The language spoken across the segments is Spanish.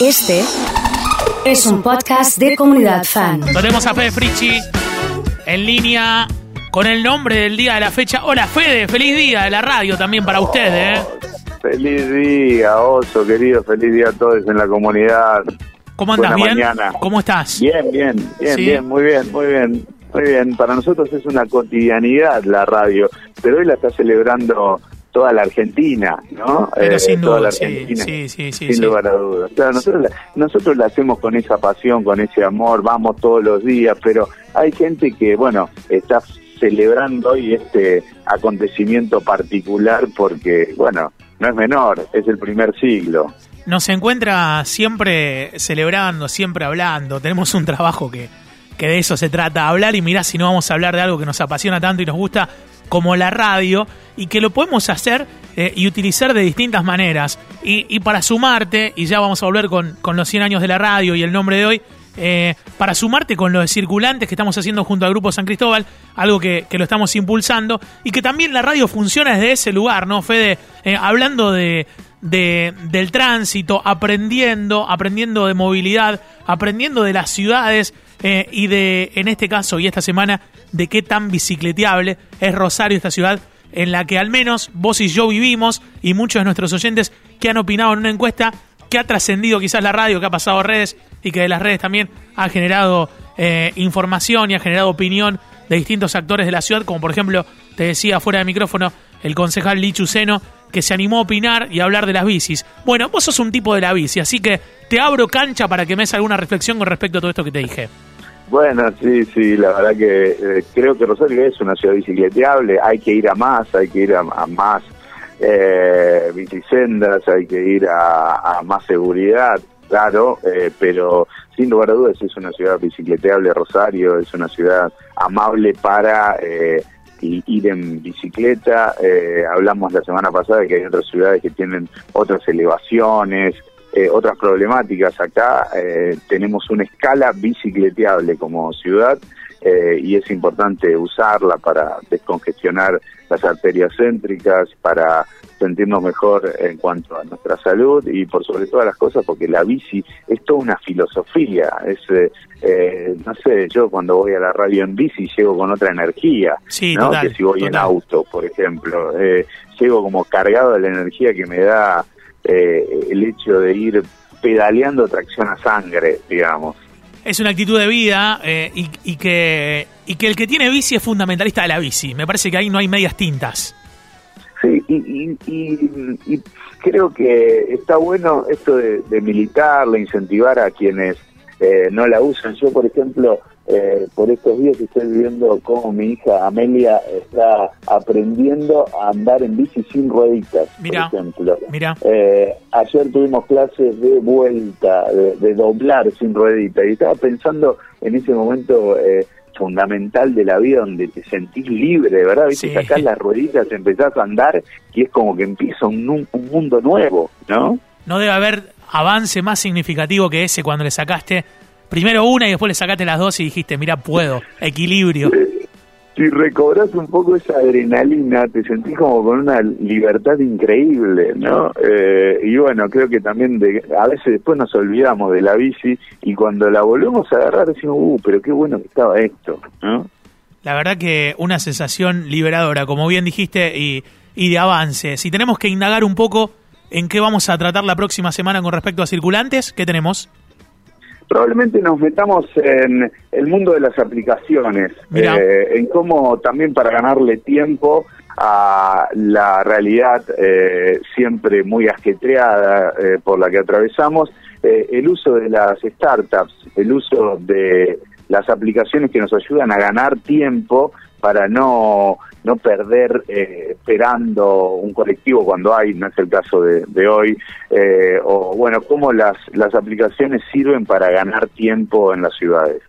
Este es un podcast de comunidad fan. Tenemos a Fede Frichi en línea con el nombre del día de la fecha. Hola Fede, feliz día de la radio también para usted, ¿eh? Feliz día, Oso, querido, feliz día a todos en la comunidad. ¿Cómo andas? Buena ¿Bien? mañana. ¿Cómo estás? Bien, bien, bien, Sí. bien, muy bien, muy bien, muy bien. Para nosotros es una cotidianidad la radio, pero hoy la está celebrando toda la Argentina, ¿no? Pero Eh, sin toda duda, la sí, Argentina. sí, sí, sí, Sin lugar a dudas. Claro, nosotros la, nosotros la hacemos con esa pasión, con ese amor, vamos todos los días, pero hay gente que, bueno, está celebrando hoy este acontecimiento particular porque, bueno, no es menor, es el primer siglo. Nos encuentra siempre celebrando, siempre hablando. Tenemos un trabajo que, que de eso se trata, hablar y mirá si no vamos a hablar de algo que nos apasiona tanto y nos gusta como la radio y que lo podemos hacer eh, y utilizar de distintas maneras. Y, para sumarte, y ya vamos a volver con, con los 100 años de la radio y el nombre de hoy, eh, para sumarte con los circulantes que estamos haciendo junto al Grupo San Cristóbal, algo que, que lo estamos impulsando, y que también la radio funciona desde ese lugar, ¿no, Fede? Eh, hablando de, de- del tránsito, aprendiendo, aprendiendo de movilidad, aprendiendo de las ciudades eh, y de, en este caso y esta semana, de qué tan bicicleteable es Rosario, esta ciudad en la que al menos vos y yo vivimos y muchos de nuestros oyentes que han opinado en una encuesta que ha trascendido quizás la radio, que ha pasado redes y que de las redes también ha generado eh, información y ha generado opinión de distintos actores de la ciudad, como por ejemplo, te decía fuera de micrófono, el concejal Lichu Seno, que se animó a opinar y a hablar de las bicis. Bueno, vos sos un tipo de la bici, así que te abro cancha para que me des alguna reflexión con respecto a todo esto que te dije. Bueno, sí, sí, la verdad que eh, creo que Rosario es una ciudad bicicleteable, hay que ir a más, hay que ir a, más eh, hay que ir a, más seguridad, claro, eh, pero sin lugar a dudas es una ciudad bicicleteable, Rosario es una ciudad amable para eh, ir en bicicleta, eh, hablamos la semana pasada de que hay otras ciudades que tienen otras elevaciones, eh, otras problemáticas. Acá eh, tenemos una escala bicicleteable como ciudad eh, y es importante usarla para descongestionar las arterias céntricas, para sentirnos mejor en cuanto a nuestra salud y por sobre todas las cosas porque la bici es toda una filosofía. Es, eh, eh, no sé, yo cuando voy a la radio en bici llego con otra energía, Sí, ¿no? total, que si voy en auto, por ejemplo. Eh, llego como cargado de la energía que me da eh, el hecho de ir pedaleando tracción a sangre, digamos. Es una actitud de vida eh, y, y que, y que el que tiene bici es fundamentalista de la bici. Me parece que ahí no hay medias tintas. Sí, y, y, y- y creo que está bueno esto de, de militarla, incentivar a quienes eh, no la usan. Yo, por ejemplo, eh, por estos días estoy viendo cómo mi hija Amelia está aprendiendo a andar en bici sin rueditas, Mirá, por ejemplo. Mira, Eh, ayer tuvimos clases de vuelta, de, de doblar sin ruedita, y estaba pensando en ese momento eh, fundamental de la vida donde te sentís libre, ¿verdad? ¿Viste? Sí. Sacás las rueditas, empezás a andar y es como que empieza un mundo nuevo, ¿no? no debe haber avance más significativo que ese cuando le sacaste primero una y después le sacaste las dos y dijiste, mira, puedo, equilibrio. Si recobras un poco esa adrenalina, te sentís como con una libertad increíble, ¿no? Eh, y bueno, creo que también de, a veces después nos olvidamos de la bici y cuando la volvemos a agarrar decimos, uh, pero qué bueno que estaba esto, ¿no? La verdad que una sensación liberadora, como bien dijiste, y, y de avance. Si tenemos que indagar un poco en qué vamos a tratar la próxima semana con respecto a circulantes, ¿qué tenemos? Probablemente nos metamos en el mundo de las aplicaciones, eh, en cómo también para ganarle tiempo a la realidad eh, siempre muy ajetreada eh, por la que atravesamos, el uso de las startups, el uso de las aplicaciones que nos ayudan a ganar tiempo para no, no perder esperando un colectivo cuando hay, no es el caso de, hoy, eh, o bueno, cómo las, las aplicaciones sirven para ganar tiempo en las ciudades.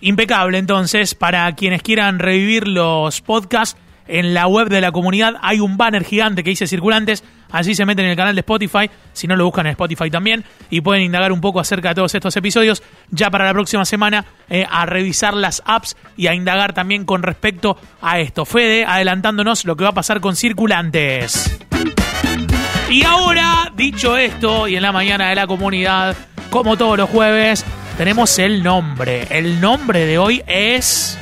Impecable, entonces, para quienes quieran revivir los podcasts, en la web de la comunidad hay un banner gigante que dice circulantes, allí se meten en el canal de Spotify, si no lo buscan en Spotify también, y pueden indagar un poco acerca de todos estos episodios, ya para la próxima semana eh, a revisar las apps y a indagar también con respecto a esto. Fede, adelantándonos lo que va a pasar con circulantes. Y ahora, dicho esto, y en la mañana de la comunidad, como todos los jueves, tenemos el nombre. El nombre de hoy es...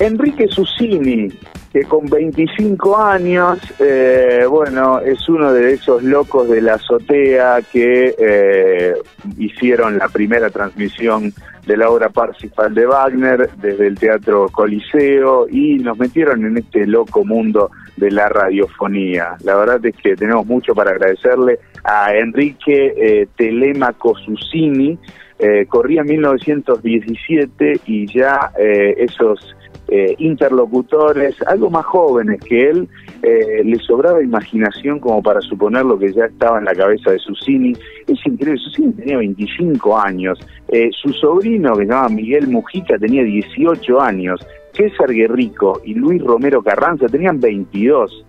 Enrique Susini, que con 25 años, eh, bueno, es uno de esos locos de la azotea que eh, hicieron la primera transmisión de la obra Parsifal de Wagner desde el Teatro Coliseo y nos metieron en este loco mundo de la radiofonía. La verdad es que tenemos mucho para agradecerle a Enrique eh, Telemaco Susini. Eh, corría en 1917 y ya esos eh, interlocutores, algo más jóvenes que él, eh, le sobraba imaginación como para suponer lo que ya estaba en la cabeza de Susini. Es increíble, Susini tenía 25 años, eh, su sobrino, que se llama Miguel Mujica, tenía 18 años, César Guerrico y Luis Romero Carranza tenían 22,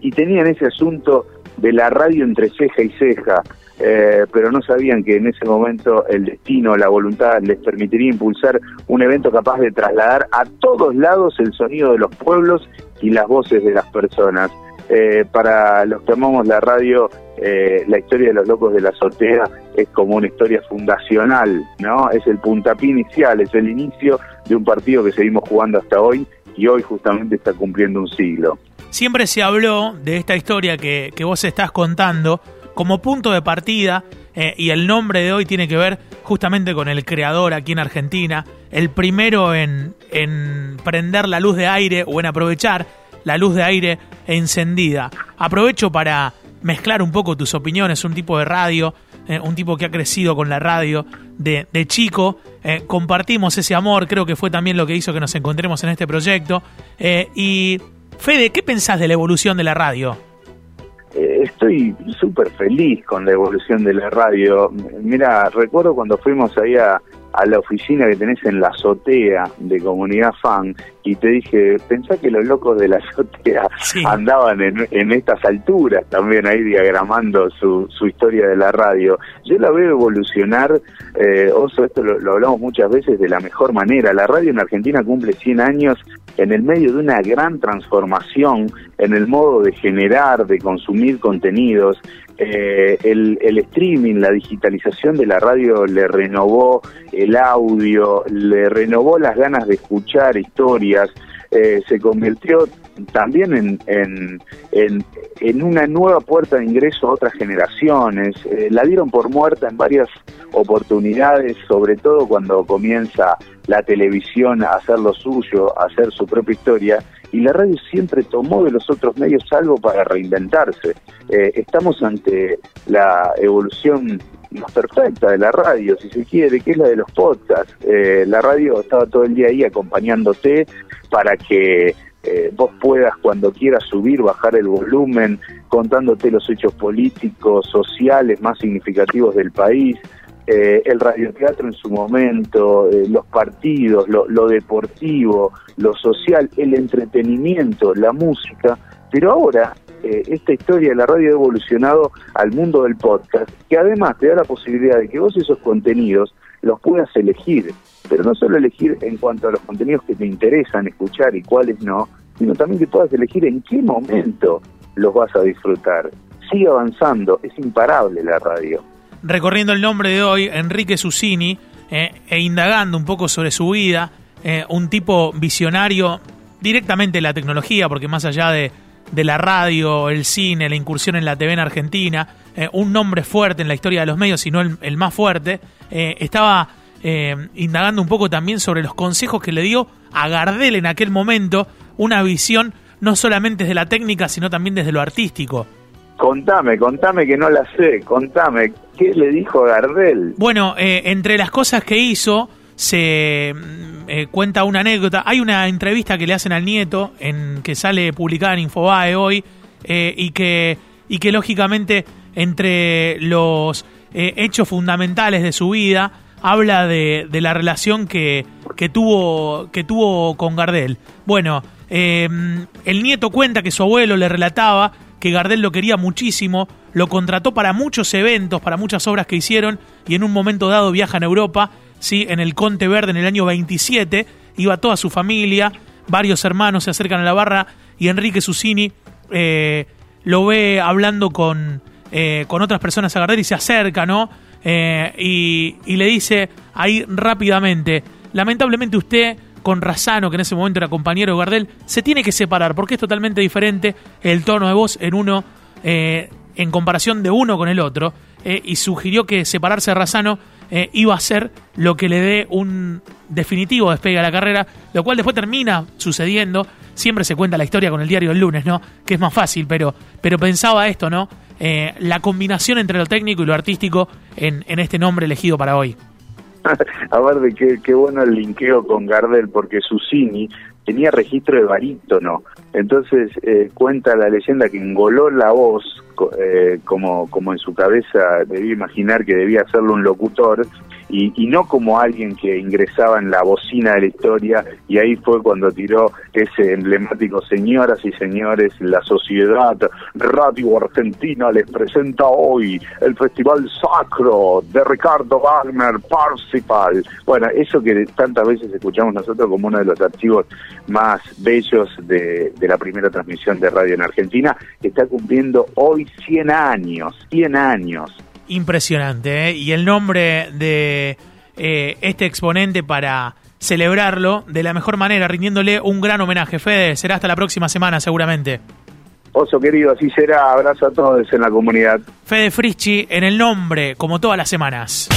y tenían ese asunto de la radio entre ceja y ceja. Eh, pero no sabían que en ese momento el destino, la voluntad les permitiría impulsar un evento capaz de trasladar a todos lados el sonido de los pueblos y las voces de las personas. Eh, para los que amamos la radio, eh, la historia de los locos de la azotea es como una historia fundacional, ¿no? Es el puntapié inicial, es el inicio de un partido que seguimos jugando hasta hoy y hoy justamente está cumpliendo un siglo. Siempre se habló de esta historia que, que vos estás contando como punto de partida, eh, y el nombre de hoy tiene que ver justamente con el creador aquí en Argentina, el primero en, prender la luz de aire o en aprovechar la luz de aire encendida. Aprovecho para mezclar un poco tus opiniones, un tipo de radio, eh, un tipo que ha crecido con la radio de, chico, eh, compartimos ese amor, creo que fue también lo que hizo que nos encontremos en este proyecto. y Fede, ¿qué pensás de la evolución de la radio? Estoy súper feliz con la evolución de la radio. Mira, recuerdo cuando fuimos ahí a, la oficina que tenés en la azotea de Comunidad Fan y te dije, pensá que los locos de la azotea andaban en, estas alturas también ahí diagramando su, su historia de la radio. Yo la veo evolucionar, eh, Oso, esto lo, lo hablamos muchas veces de la mejor manera. La radio en Argentina cumple 100 años en el medio de una gran transformación en el modo de generar, de consumir contenidos. Eh, el, streaming, la digitalización de la radio le renovó el audio, le renovó las ganas de escuchar historias, eh, se convirtió también en, en, en, una nueva puerta de ingreso a otras generaciones. Eh, la dieron por muerta en varias oportunidades, sobre todo cuando comienza la televisión a hacer lo suyo, a hacer su propia historia, y la radio siempre tomó de los otros medios algo para reinventarse. Eh, estamos ante la evolución más perfecta de la radio, si se quiere, que es la de los podcasts. Eh, la radio estaba todo el día ahí acompañándote para que eh, vos puedas cuando quieras subir, bajar el volumen, contándote los hechos políticos, sociales más significativos del país, eh, el radioteatro en su momento, eh, los partidos, lo, deportivo, lo social, el entretenimiento, la música, pero ahora esta historia de la radio ha evolucionado al mundo del podcast, que además te da la posibilidad de que vos esos contenidos los puedas elegir, pero no solo elegir en cuanto a los contenidos que te interesan escuchar y cuáles no, sino también que puedas elegir en qué momento los vas a disfrutar. Sigue avanzando, es imparable la radio. Recorriendo el nombre de hoy, Enrique Susini, eh, e indagando un poco sobre su vida, eh, un tipo visionario directamente en la tecnología, porque más allá de, de la radio, el cine, la incursión en la TV en Argentina, eh, un nombre fuerte en la historia de los medios, sino el, el más fuerte, estaba indagando un poco también sobre los consejos que le dio a Gardel en aquel momento, una visión no solamente desde la técnica, sino también desde lo artístico. Contame, contame que no la sé, contame, ¿qué le dijo Gardel? Bueno, eh, entre las cosas que hizo, se mm, eh, cuenta una anécdota. Hay una entrevista que le hacen al nieto, en que sale publicada en Infobae hoy, eh, y, que, y que lógicamente entre los hechos fundamentales de su vida, habla de, de la relación que, que, tuvo, que tuvo con Gardel. Bueno, Em, el nieto cuenta que su abuelo le relataba que Gardel lo quería muchísimo, lo contrató para muchos eventos, para muchas obras que hicieron, y en un momento dado viaja en Europa, ¿sí? en el Conte Verde en el año 27, iba toda su familia, varios hermanos se acercan a la barra, y Enrique Susini eh, lo ve hablando con, eh, con otras personas a Gardel y se acerca, ¿no? eh, y le dice ahí rápidamente, lamentablemente usted con Razano, que en ese momento era compañero de Gardel, se tiene que separar porque es totalmente diferente el tono de voz en uno, eh, en comparación de uno con el otro, eh, y sugirió que separarse de Razano eh, iba a ser lo que le dé un definitivo despegue a la carrera, lo cual después termina sucediendo. Siempre se cuenta la historia con el diario del lunes, ¿no? Que es más fácil, pero, pero pensaba esto, ¿no? la combinación entre lo técnico y lo artístico en, en este nombre elegido para hoy. A ver de qué, qué bueno el linkeo con Gardel, porque Susini tenía registro de barítono. Entonces eh, cuenta la leyenda que engoló la voz, eh, como, como en su cabeza debía imaginar que debía hacerlo un locutor, y, y, no como alguien que ingresaba en la bocina de la historia y ahí fue cuando tiró ese emblemático señoras y señores la sociedad Radio Argentina les presenta hoy el Festival Sacro de Ricardo Wagner Parsifal bueno eso que tantas veces escuchamos nosotros como uno de los archivos más bellos de, la primera transmisión de radio en Argentina está cumpliendo hoy 100 años 100 años impresionante. ¿eh? Y el nombre de eh, este exponente para celebrarlo de la mejor manera, rindiéndole un gran homenaje. Fede, será hasta la próxima semana seguramente. Oso querido, así será. Abrazo a todos en la comunidad. Fede Frischi en el nombre, como todas las semanas.